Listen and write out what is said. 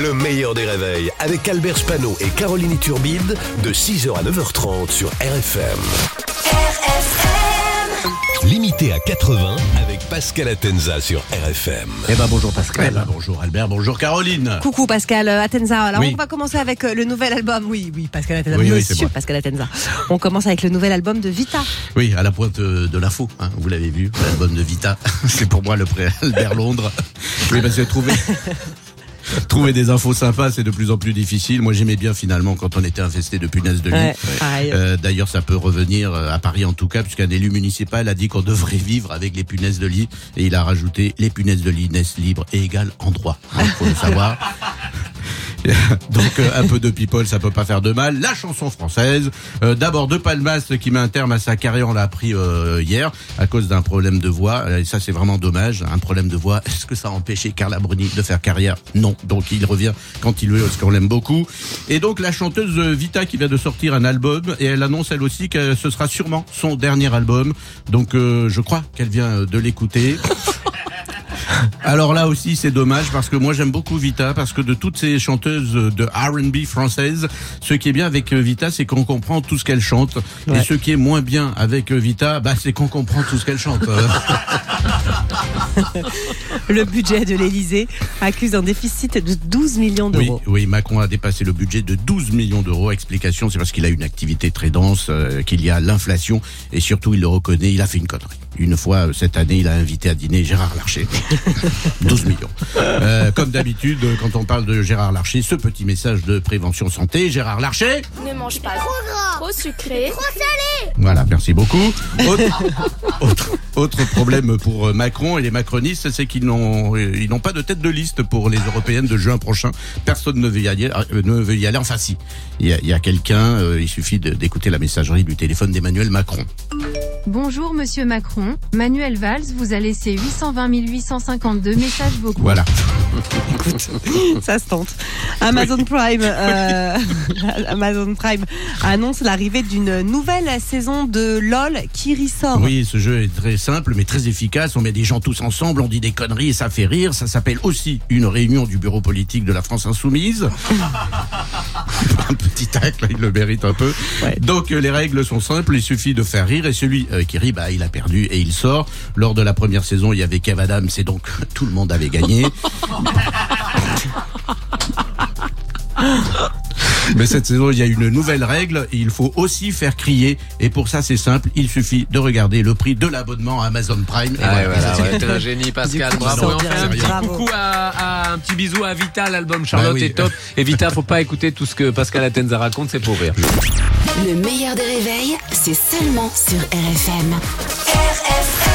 Le meilleur des réveils avec Albert Spano et Caroline Turbide de 6h à 9h30 sur RFM. Limité à 80 avec Pascal Atenza sur RFM. Eh ben bonjour Pascal. Eh ben, bonjour Albert, bonjour Caroline. Coucou Pascal euh, Atenza. Alors Oui. on va commencer avec euh, le nouvel album. Oui, oui, Pascal Atenza. Oui, oui, Monsieur. Pascal Atenza. On commence avec le nouvel album de Vita. Oui, à la pointe euh, de l'info, hein, vous l'avez vu, l'album de Vita. C'est pour moi le pré Albert Londres. Oui, parce que trouver, trouver des infos sympas, c'est de plus en plus difficile. Moi, j'aimais bien finalement quand on était infesté de punaises de lit. Ouais. Euh, D'ailleurs, ça peut revenir euh, à Paris en tout cas, puisqu'un élu municipal a dit qu'on devrait vivre avec les punaises de lit, et il a rajouté les punaises de lit naissent libres et égales en droit. Il faut le savoir. Donc euh, un peu de people, ça peut pas faire de mal. La chanson française, euh, d'abord de Palmas qui met un terme à sa carrière, on l'a appris euh, hier à cause d'un problème de voix. Euh, ça c'est vraiment dommage, un problème de voix. Est-ce que ça a empêché Carla Bruni de faire carrière? Non. Donc il revient quand il veut, parce qu'on l'aime beaucoup. Et donc la chanteuse Vita qui vient de sortir un album et elle annonce elle aussi que ce sera sûrement son dernier album. Donc euh, je crois qu'elle vient de l'écouter. Alors là aussi, c'est dommage parce que moi j'aime beaucoup Vita parce que de toutes ces chanteuses de R&B françaises, ce qui est bien avec euh, Vita, c'est qu'on comprend tout ce qu'elle chante. Et ce qui est moins bien avec euh, Vita, bah, c'est qu'on comprend tout ce qu'elle chante. Le budget de l'Elysée accuse un déficit de 12 millions d'euros. oui, Macron a dépassé le budget de 12 millions d'euros. Explication, c'est parce qu'il a une activité très dense, euh, qu'il y a l'inflation et surtout il le reconnaît, il a fait une connerie. Une fois euh, cette année, il a invité à dîner Gérard Larcher. 12 millions. Euh, comme d'habitude, quand on parle de Gérard Larcher, ce petit message de prévention santé. Gérard Larcher Ne mange pas trop gras, trop sucré, Voilà, merci beaucoup. Autre, autre, autre problème pour euh, Macron et les macronistes, c'est qu'ils n'ont euh, ils n'ont pas de tête de liste pour les européennes de juin prochain. Personne ne veut y aller. euh, ne veut y aller. Enfin si, il y a, il y a quelqu'un. euh, il suffit d'écouter la messagerie du téléphone d'Emmanuel Macron. Bonjour Monsieur Macron, Manuel Valls vous a laissé 820 852 messages vocaux. Voilà. Ça se tente. Amazon Prime, euh, Amazon Prime annonce l'arrivée d'une nouvelle saison de LOL qui ressort. Oui, ce jeu est très simple mais très efficace. On met des gens tous ensemble, on dit des conneries et ça fait rire. Ça s'appelle aussi une réunion du bureau politique de la France Insoumise. un petit tacle, il le mérite un peu. Donc euh, les règles sont simples, il suffit de faire rire et celui euh, qui rit, bah, il a perdu et il sort. Lors de la première saison, il y avait Kev Adams et donc tout le monde avait gagné. Mais cette saison, il y a une nouvelle règle. Il faut aussi faire crier. Et pour ça, c'est simple. Il suffit de regarder le prix de l'abonnement à Amazon Prime. Et Ah ouais, voilà. voilà, ouais, t'es un génie, Pascal. Coup, Bravo. Et on fait un petit coucou à, à- un petit bisou à Vita. L'album Charlotte Bah oui. est top. Et Vita, faut pas écouter tout ce que Pascal Atenza raconte, c'est pour rire. Le meilleur des réveils, c'est seulement sur RFM. RFM